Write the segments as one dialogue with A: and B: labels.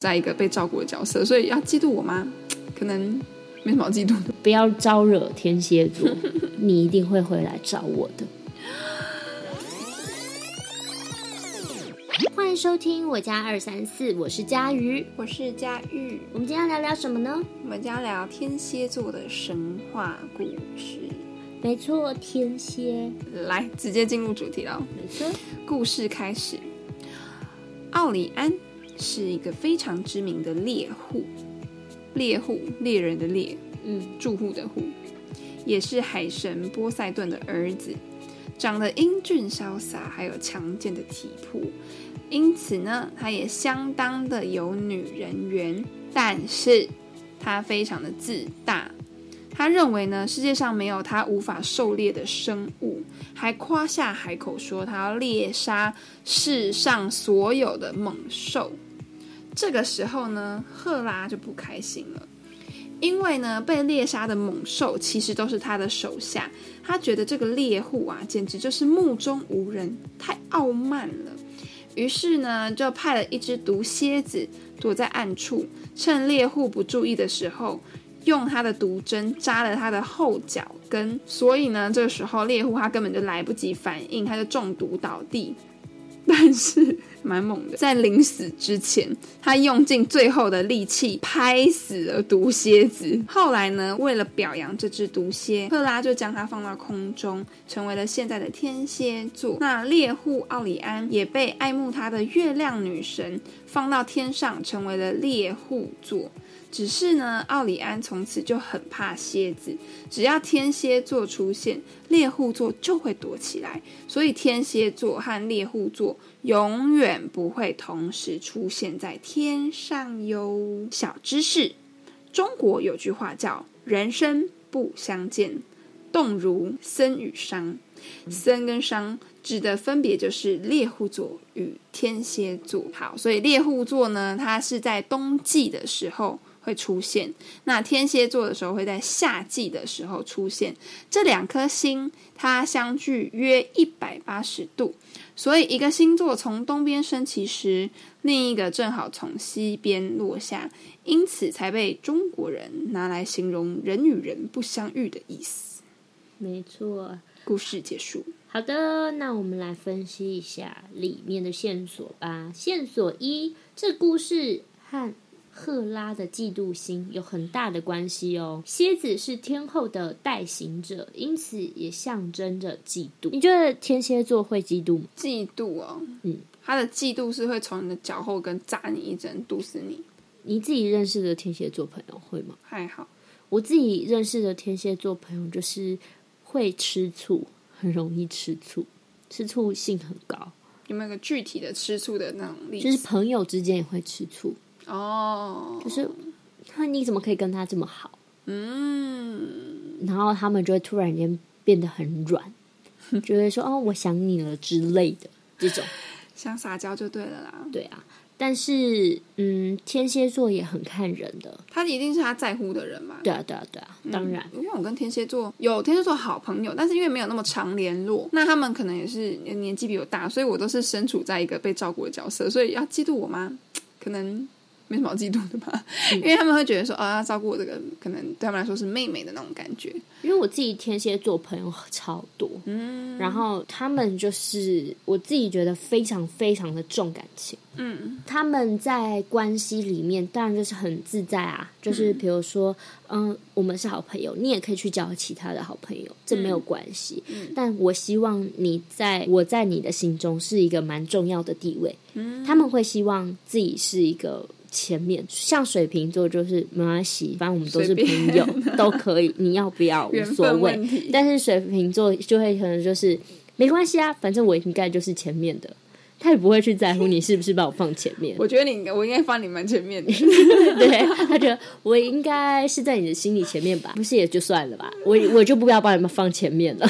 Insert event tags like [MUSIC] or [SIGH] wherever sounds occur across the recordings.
A: 在一个被照顾的角色，所以要嫉妒我吗？[TSK] 可能没什么好嫉妒的。
B: 不要招惹天蝎座，[LAUGHS] 你一定会回来找我的。欢迎收听我家二三四，我是佳瑜，
A: 我是佳玉。
B: 我们今天要聊聊什么呢？
A: 我们将聊天蝎座的神话故事。
B: 没错，天蝎。
A: 来，直接进入主题了。
B: 没错，
A: 故事开始。奥里安。是一个非常知名的猎户，猎户猎人的猎，嗯，住户的户，也是海神波塞顿的儿子，长得英俊潇洒，还有强健的体魄，因此呢，他也相当的有女人缘。但是他非常的自大，他认为呢，世界上没有他无法狩猎的生物，还夸下海口说他要猎杀世上所有的猛兽。这个时候呢，赫拉就不开心了，因为呢，被猎杀的猛兽其实都是他的手下，他觉得这个猎户啊，简直就是目中无人，太傲慢了。于是呢，就派了一只毒蝎子躲在暗处，趁猎户不注意的时候，用他的毒针扎了他的后脚跟。所以呢，这个时候猎户他根本就来不及反应，他就中毒倒地。但是蛮猛的，在临死之前，他用尽最后的力气拍死了毒蝎子。后来呢，为了表扬这只毒蝎，赫拉就将它放到空中，成为了现在的天蝎座。那猎户奥里安也被爱慕他的月亮女神放到天上，成为了猎户座。只是呢，奥里安从此就很怕蝎子，只要天蝎座出现，猎户座就会躲起来，所以天蝎座和猎户座永远远不会同时出现在天上哟。小知识：中国有句话叫“人生不相见，动如参与商”，参跟商指的分别就是猎户座与天蝎座。好，所以猎户座呢，它是在冬季的时候。会出现，那天蝎座的时候会在夏季的时候出现。这两颗星它相距约一百八十度，所以一个星座从东边升起时，另一个正好从西边落下，因此才被中国人拿来形容人与人不相遇的意思。
B: 没错，
A: 故事结束。
B: 好的，那我们来分析一下里面的线索吧。线索一，这故事和。赫拉的嫉妒心有很大的关系哦。蝎子是天后的代行者，因此也象征着嫉妒。你觉得天蝎座会嫉妒吗？
A: 嫉妒哦，嗯，他的嫉妒是会从你的脚后跟扎你一针，毒死你。
B: 你自己认识的天蝎座朋友会吗？
A: 还好，
B: 我自己认识的天蝎座朋友就是会吃醋，很容易吃醋，吃醋性很高。
A: 有没有个具体的吃醋的那种例
B: 子？就是朋友之间也会吃醋。哦，就是他，你怎么可以跟他这么好？嗯，然后他们就会突然间变得很软，[LAUGHS] 就会说：“哦，我想你了”之类的这种，
A: 想撒娇就对了啦。
B: 对啊，但是嗯，天蝎座也很看人的，
A: 他一定是他在乎的人嘛。
B: 对啊，对啊，对啊，当然，
A: 因为我跟天蝎座有天蝎座好朋友，但是因为没有那么常联络，那他们可能也是年纪比我大，所以我都是身处在一个被照顾的角色，所以要嫉妒我吗？可能。没什么好嫉妒的吧，因为他们会觉得说，啊，要照顾我这个，可能对他们来说是妹妹的那种感觉。
B: 因为我自己天蝎座朋友超多，嗯，然后他们就是我自己觉得非常非常的重感情，嗯，他们在关系里面当然就是很自在啊，就是比如说，嗯，我们是好朋友，你也可以去交其他的好朋友，这没有关系。但我希望你在我在你的心中是一个蛮重要的地位，嗯，他们会希望自己是一个。前面像水瓶座就是没关系，反正我们都是朋友，[LAUGHS] 都可以。你要不要无所谓。但是水瓶座就会可能就是没关系啊，反正我应该就是前面的，他也不会去在乎 [LAUGHS] 你是不是把我放前面。
A: 我觉得你我应该放你蛮前面的，[LAUGHS]
B: 对他觉得我应该是在你的心里前面吧，不是也就算了吧，我我就不要把你们放前面了。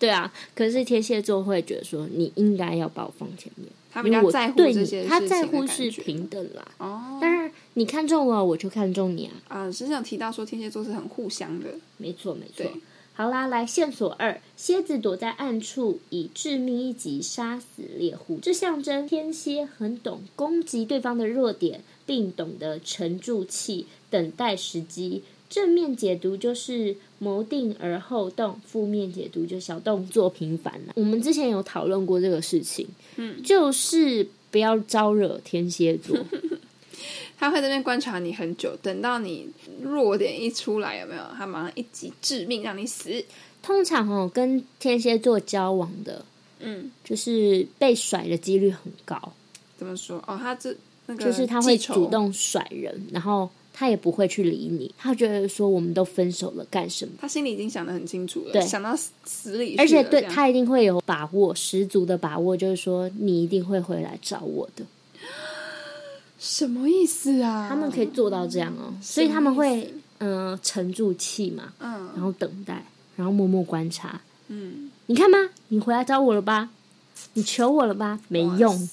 B: 嗯，对啊，可是天蝎座会觉得说你应该要把我放前面。
A: 他比较在乎这些，
B: 他在乎是平等啦。哦，但是你看中了，我就看中你啊。
A: 啊，实际上提到说天蝎座是很互相的，
B: 没错没错。好啦，来线索二：蝎子躲在暗处，以致命一击杀死猎户。这象征天蝎很懂攻击对方的弱点，并懂得沉住气，等待时机。正面解读就是谋定而后动，负面解读就小动作频繁了。我们之前有讨论过这个事情，嗯，就是不要招惹天蝎座。[LAUGHS]
A: 他会这边观察你很久，等到你弱点一出来，有没有？他马上一击致命，让你死。
B: 通常哦，跟天蝎座交往的，嗯，就是被甩的几率很高。
A: 怎么说？哦，他这那个
B: 就是他会主动甩人，然后他也不会去理你。他觉得说我们都分手了，干什么？
A: 他心里已经想得很清楚了，对，想到死里。
B: 而且对他一定会有把握，十足的把握，就是说你一定会回来找我的。[GASPS]
A: 什么意思啊？
B: 他们可以做到这样哦，所以他们会嗯沉住气嘛，嗯，然后等待，然后默默观察，嗯，你看吧？你回来找我了吧？你求我了吧？没用，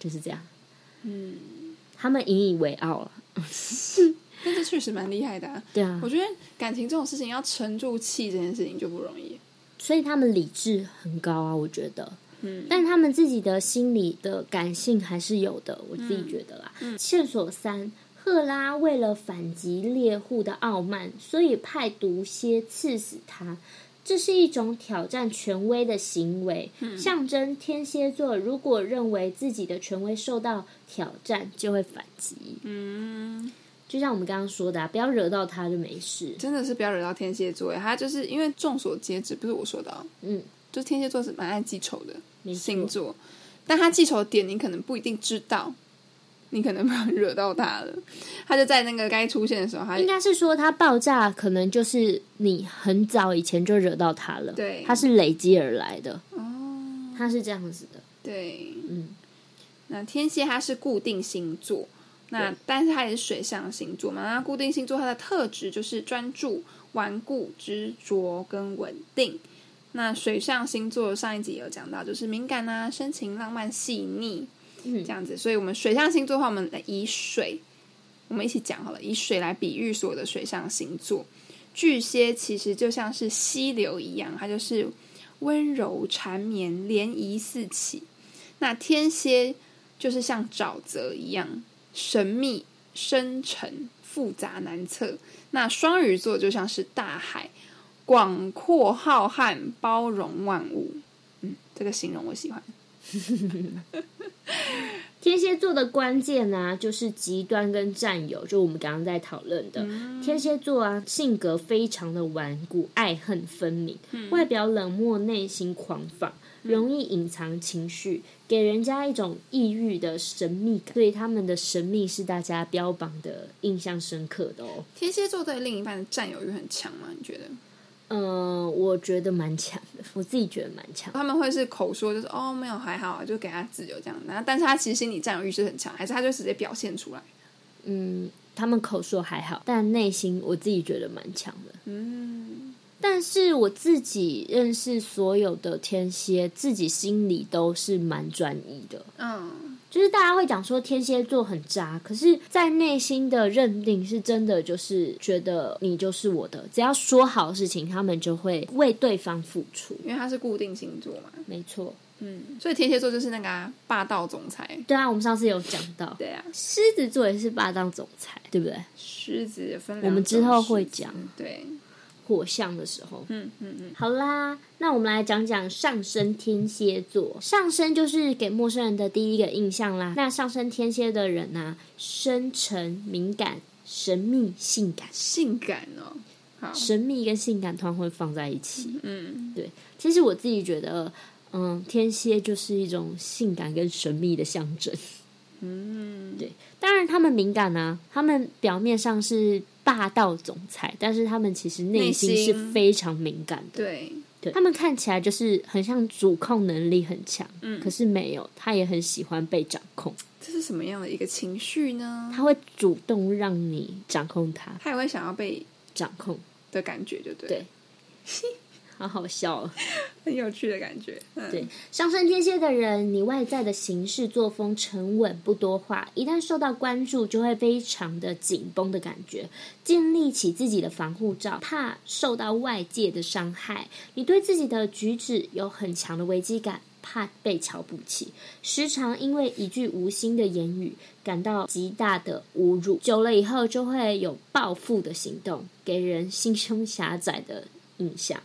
B: 就是这样，嗯，他们引以为傲了，[LAUGHS]
A: 但这确实蛮厉害的，
B: 对啊，
A: 我觉得感情这种事情要沉住气，这件事情就不容易，
B: 所以他们理智很高啊，我觉得。嗯，但他们自己的心理的感性还是有的，我自己觉得啦。线索三：赫拉为了反击猎户的傲慢，所以派毒蝎刺死他，这是一种挑战权威的行为，象征天蝎座如果认为自己的权威受到挑战，就会反击。嗯，就像我们刚刚说的，不要惹到他就没事。
A: 真的是不要惹到天蝎座，他就是因为众所皆知，不是我说的，嗯，就天蝎座是蛮爱记仇的。星座，但他记仇的点你可能不一定知道，你可能惹到他了。他就在那个该出现的时候，他
B: 应该是说他爆炸，可能就是你很早以前就惹到他了。
A: 对，
B: 他是累积而来的。哦，他是这样子的。
A: 对，嗯。那天蝎它是固定星座，那但是它也是水象星座嘛。那固定星座它的特质就是专注、顽固、执着跟稳定。那水象星座上一集有讲到，就是敏感啊、深情、浪漫、细腻，这样子。所以，我们水象星座的话，我们来以水，我们一起讲好了，以水来比喻所有的水象星座。巨蟹其实就像是溪流一样，它就是温柔缠绵、涟漪四起。那天蝎就是像沼泽一样，神秘、深沉、复杂难测。那双鱼座就像是大海。广阔浩瀚，包容万物。嗯，这个形容我喜欢。
B: 天蝎座的关键呢，就是极端跟占有，就我们刚刚在讨论的。天蝎座啊，性格非常的顽固，爱恨分明，外表冷漠，内心狂放，容易隐藏情绪，给人家一种抑郁的神秘感。所以他们的神秘是大家标榜的印象深刻的哦。
A: 天蝎座对另一半的占有欲很强吗？你觉得？
B: 嗯，我觉得蛮强的，我自己觉得蛮强。
A: 他们会是口说，就是哦，没有还好，就给他自由这样。然后，但是他其实心理占有欲是很强，还是他就直接表现出来？
B: 嗯，他们口说还好，但内心我自己觉得蛮强的。嗯，但是我自己认识所有的天蝎，自己心里都是蛮专一的。嗯。就是大家会讲说天蝎座很渣，可是，在内心的认定是真的，就是觉得你就是我的。只要说好事情，他们就会为对方付出，
A: 因为他是固定星座嘛。
B: 没错，
A: 嗯，所以天蝎座就是那个霸道总裁。
B: 对啊，我们上次有讲到。
A: 对啊，
B: 狮子座也是霸道总裁，对不对？
A: 狮子分，
B: 我们之后会讲。
A: 对。
B: 火象的时候，嗯嗯嗯，好啦，那我们来讲讲上升天蝎座。上升就是给陌生人的第一个印象啦。那上升天蝎的人呢，深沉、敏感、神秘、性感。
A: 性感哦，
B: 神秘跟性感通常会放在一起。嗯，对。其实我自己觉得，嗯，天蝎就是一种性感跟神秘的象征。嗯，对。当然，他们敏感啊，他们表面上是。霸道总裁，但是他们其实内心是非常敏感的。
A: 对，
B: 对他们看起来就是很像主控能力很强，嗯，可是没有，他也很喜欢被掌控。
A: 这是什么样的一个情绪呢？
B: 他会主动让你掌控他，
A: 他也会想要被
B: 掌控
A: 的感觉，就对。
B: 对，好好笑，[LAUGHS]
A: 很有趣的感觉。
B: 对，上升天蝎的人，你外在的行事作风沉稳，不多话，一旦受到关注，就会非常的紧绷的感觉，建立起自己的防护罩，怕受到外界的伤害。你对自己的举止有很强的危机感，怕被瞧不起，时常因为一句无心的言语感到极大的侮辱。久了以后，就会有报复的行动，给人心胸狭窄的印象。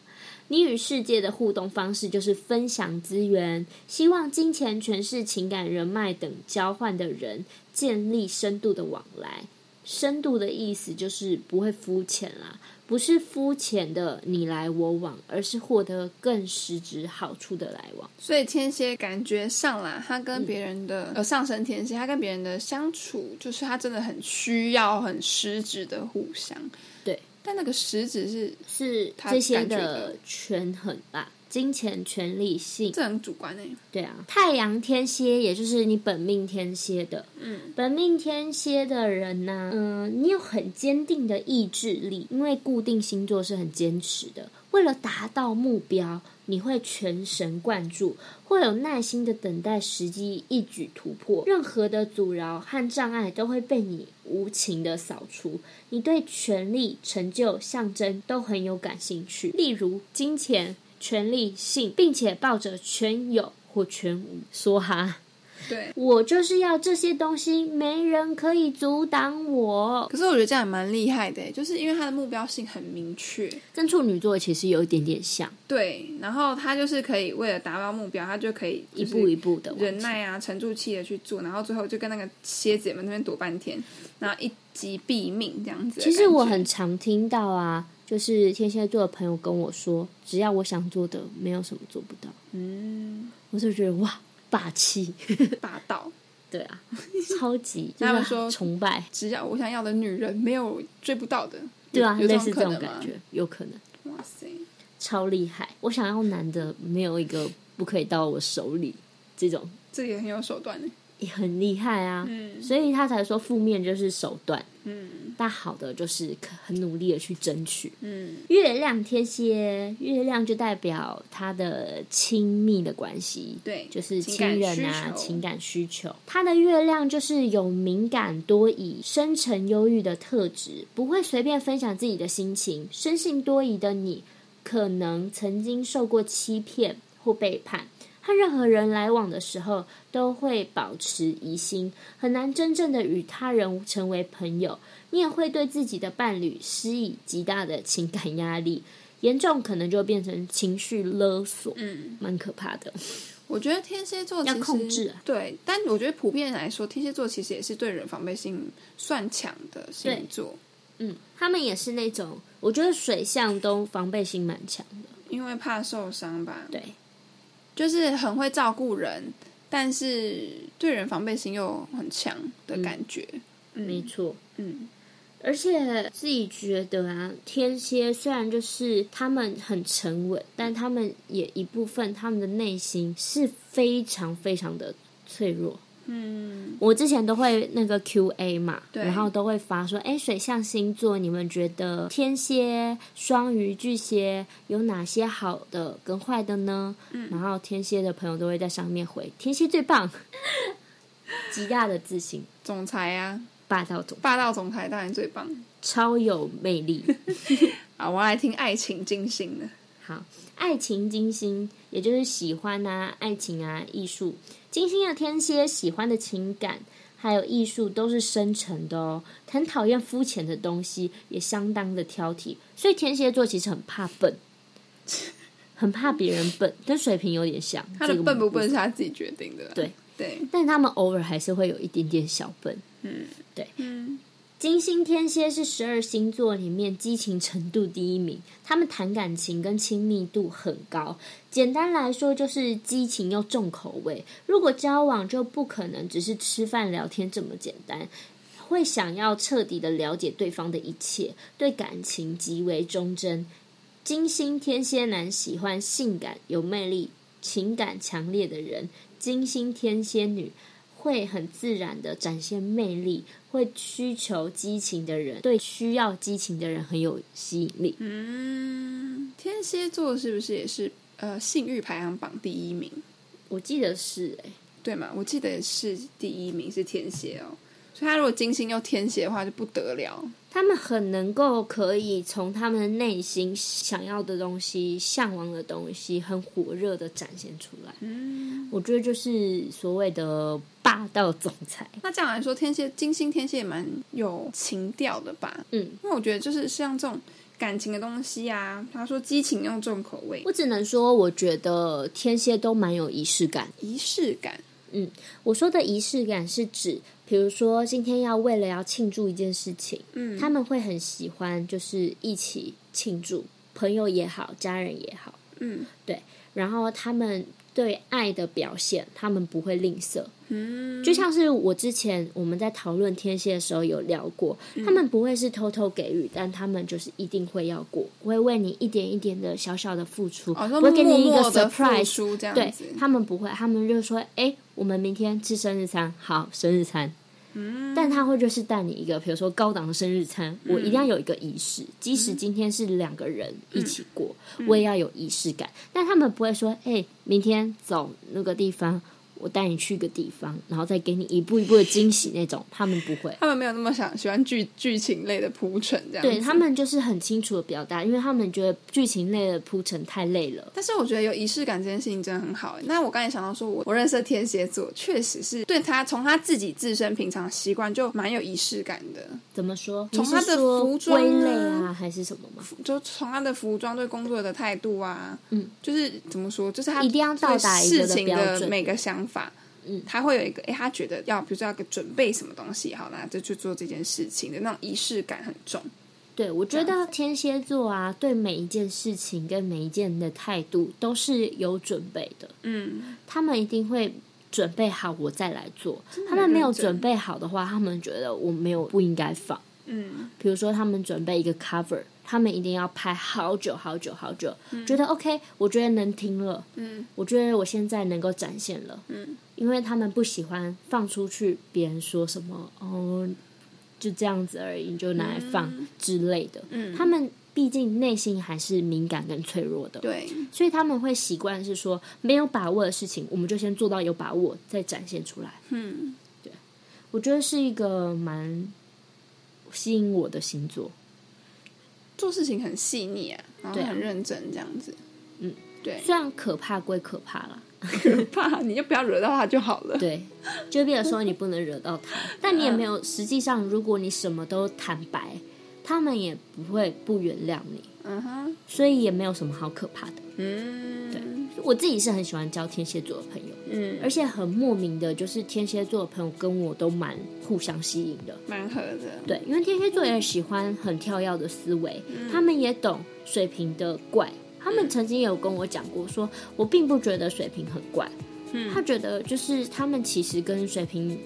B: 你与世界的互动方式就是分享资源，希望金钱、权势、情感、人脉等交换的人建立深度的往来。深度的意思就是不会肤浅啦，不是肤浅的你来我往，而是获得更实质好处的来往。
A: 所以天蝎感觉上啦，他跟别人的呃上升天蝎，他跟别人的相处，就是他真的很需要很实质的互相。
B: 对。
A: 但那个食指是
B: 是这些的权衡吧，金钱、权利、性，
A: 这很主观诶。
B: 对啊，太阳天蝎，也就是你本命天蝎的，嗯，本命天蝎的人呢，嗯，你有很坚定的意志力，因为固定星座是很坚持的，为了达到目标。你会全神贯注，会有耐心的等待时机，一举突破。任何的阻挠和障碍都会被你无情的扫除。你对权力、成就、象征都很有感兴趣，例如金钱、权力、性，并且抱着全有或全无梭哈。
A: 对，
B: 我就是要这些东西，没人可以阻挡我。
A: 可是我觉得这样也蛮厉害的，就是因为他的目标性很明确，
B: 跟处女座其实有一点点像。
A: 对，然后他就是可以为了达到目标，他就可以
B: 一步一步的
A: 忍耐啊，沉住气的去做，然后最后就跟那个蝎子们那边躲半天，然后一击毙命这样子。
B: 其实我很常听到啊，就是天蝎座的朋友跟我说，只要我想做的，没有什么做不到。嗯，我就觉得哇。霸气，[LAUGHS]
A: 霸道，
B: 对啊，[LAUGHS] 超级。他们说崇拜，
A: 只要我想要的女人没有追不到的，
B: 对啊，
A: 类
B: 似这种感觉，有可能。哇塞，超厉害！我想要男的，没有一个不可以到我手里，这种，
A: 这也很有手段呢。
B: 也很厉害啊，所以他才说负面就是手段，嗯，但好的就是很努力的去争取。嗯，月亮天蝎，月亮就代表他的亲密的关系，
A: 对，
B: 就是亲人啊，情感需求。他的月亮就是有敏感多疑、深沉忧郁的特质，不会随便分享自己的心情。生性多疑的你，可能曾经受过欺骗或背叛。和任何人来往的时候，都会保持疑心，很难真正的与他人成为朋友。你也会对自己的伴侣施以极大的情感压力，严重可能就变成情绪勒索，嗯，蛮可怕的。
A: 我觉得天蝎座
B: 要控制，
A: 对，但我觉得普遍来说，天蝎座其实也是对人防备心算强的星座。
B: 嗯，他们也是那种，我觉得水象都防备心蛮强的，
A: 因为怕受伤吧。
B: 对。
A: 就是很会照顾人，但是对人防备心又很强的感觉。
B: 没错，嗯，而且自己觉得啊，天蝎虽然就是他们很沉稳，但他们也一部分他们的内心是非常非常的脆弱。嗯，我之前都会那个 Q A 嘛，然后都会发说，哎，水象星座，你们觉得天蝎、双鱼、巨蟹有哪些好的跟坏的呢？嗯，然后天蝎的朋友都会在上面回，天蝎最棒，[LAUGHS] 极大的自信，
A: 总裁啊，
B: 霸道总，
A: 霸道总裁当然最棒，
B: 超有魅力。[LAUGHS]
A: 啊，我来听爱情金星的，
B: 好，爱情金星，也就是喜欢啊，爱情啊，艺术。金星的天蝎喜欢的情感还有艺术都是深沉的哦，很讨厌肤浅的东西，也相当的挑剔。所以天蝎座其实很怕笨，[LAUGHS] 很怕别人笨，跟水瓶有点像。[LAUGHS]
A: 他的笨不笨是他自己决定的，
B: 对
A: 对。
B: 但他们偶尔还是会有一点点小笨，嗯，对，嗯。金星天蝎是十二星座里面激情程度第一名，他们谈感情跟亲密度很高。简单来说，就是激情又重口味。如果交往，就不可能只是吃饭聊天这么简单，会想要彻底的了解对方的一切，对感情极为忠贞。金星天蝎男喜欢性感、有魅力、情感强烈的人，金星天蝎女。会很自然的展现魅力，会需求激情的人，对需要激情的人很有吸引力。
A: 嗯，天蝎座是不是也是呃性欲排行榜第一名？
B: 我记得是哎，
A: 对嘛？我记得是第一名是天蝎哦。所以他如果金星又天蝎的话，就不得了。
B: 他们很能够可以从他们的内心想要的东西、向往的东西，很火热的展现出来。嗯，我觉得就是所谓的霸道总裁。
A: 那这样来说，天蝎金星天蝎也蛮有情调的吧？嗯，因为我觉得就是像这种感情的东西啊，他说激情用重口味，
B: 我只能说，我觉得天蝎都蛮有仪式感。
A: 仪式感。
B: 嗯，我说的仪式感是指，比如说今天要为了要庆祝一件事情，嗯，他们会很喜欢，就是一起庆祝，朋友也好，家人也好，嗯，对，然后他们。对爱的表现，他们不会吝啬。嗯，就像是我之前我们在讨论天蝎的时候有聊过，他们不会是偷偷给予，但他们就是一定会要过，会为你一点一点的小小的付出，不会给你一个 surprise。对，他们不会，他们就说：“哎，我们明天吃生日餐，好，生日餐。”但他会就是带你一个，比如说高档的生日餐，我一定要有一个仪式，即使今天是两个人一起过，我也要有仪式感。但他们不会说，哎，明天走那个地方。我带你去一个地方，然后再给你一步一步的惊喜那种，他们不会，
A: 他们没有那么想喜欢剧剧情类的铺陈这样。
B: 对他们就是很清楚的表达，因为他们觉得剧情类的铺陈太累了。
A: 但是我觉得有仪式感这件事情真的很好。那我刚才想到说，我我认识的天蝎座确实是对他从他自己自身平常习惯就蛮有仪式感的。
B: 怎么说？
A: 从他的服装
B: 啊，还是什么吗？
A: 就从他的服装对工作的态度啊，嗯，就是怎么说？就是他
B: 一定要到达
A: 事情的每个想法。嗯，他会有一个，哎，他觉得要，比如说要个准备什么东西，好啦，就去做这件事情的那种仪式感很重。
B: 对，我觉得天蝎座啊，对每一件事情跟每一件的态度都是有准备的。嗯，他们一定会准备好，我再来做。他们没有准备好的话，他们觉得我没有不应该放。嗯，比如说他们准备一个 cover。他们一定要拍好久好久好久，觉得 OK，我觉得能听了，嗯，我觉得我现在能够展现了，嗯，因为他们不喜欢放出去，别人说什么哦，就这样子而已，就拿来放之类的，嗯，他们毕竟内心还是敏感跟脆弱的，
A: 对，
B: 所以他们会习惯是说没有把握的事情，我们就先做到有把握，再展现出来，嗯，对，我觉得是一个蛮吸引我的星座。
A: 做事情很细腻啊，然后很认真这样子。嗯，对。
B: 虽然可怕归可怕啦，
A: 可怕 [LAUGHS] 你就不要惹到他就好了。
B: 对，就比如说你不能惹到他，[LAUGHS] 但你也没有。实际上，如果你什么都坦白，他们也不会不原谅你。嗯哼，所以也没有什么好可怕的。嗯，对。我自己是很喜欢交天蝎座的朋友，嗯，而且很莫名的，就是天蝎座的朋友跟我都蛮互相吸引的，
A: 蛮合的。
B: 对，因为天蝎座也喜欢很跳跃的思维，他们也懂水瓶的怪。他们曾经有跟我讲过，说我并不觉得水瓶很怪，嗯，他觉得就是他们其实跟水瓶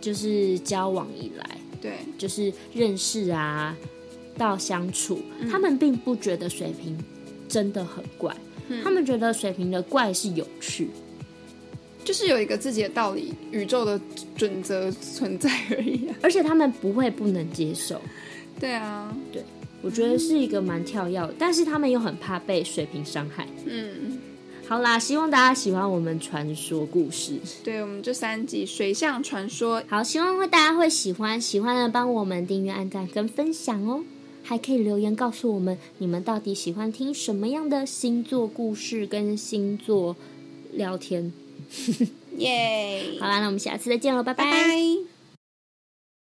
B: 就是交往以来，
A: 对，
B: 就是认识啊到相处，他们并不觉得水瓶真的很怪。他们觉得水瓶的怪是有趣，
A: 就是有一个自己的道理、宇宙的准则存在而已。
B: 而且他们不会不能接受。
A: 对啊，
B: 对，我觉得是一个蛮跳跃，但是他们又很怕被水瓶伤害。嗯，好啦，希望大家喜欢我们传说故事。
A: 对我们这三集水象传说，
B: 好，希望会大家会喜欢，喜欢的帮我们订阅、按赞跟分享哦。还可以留言告诉我们，你们到底喜欢听什么样的星座故事跟星座聊天？[LAUGHS] 耶！好啦，那我们下次再见喽，拜拜。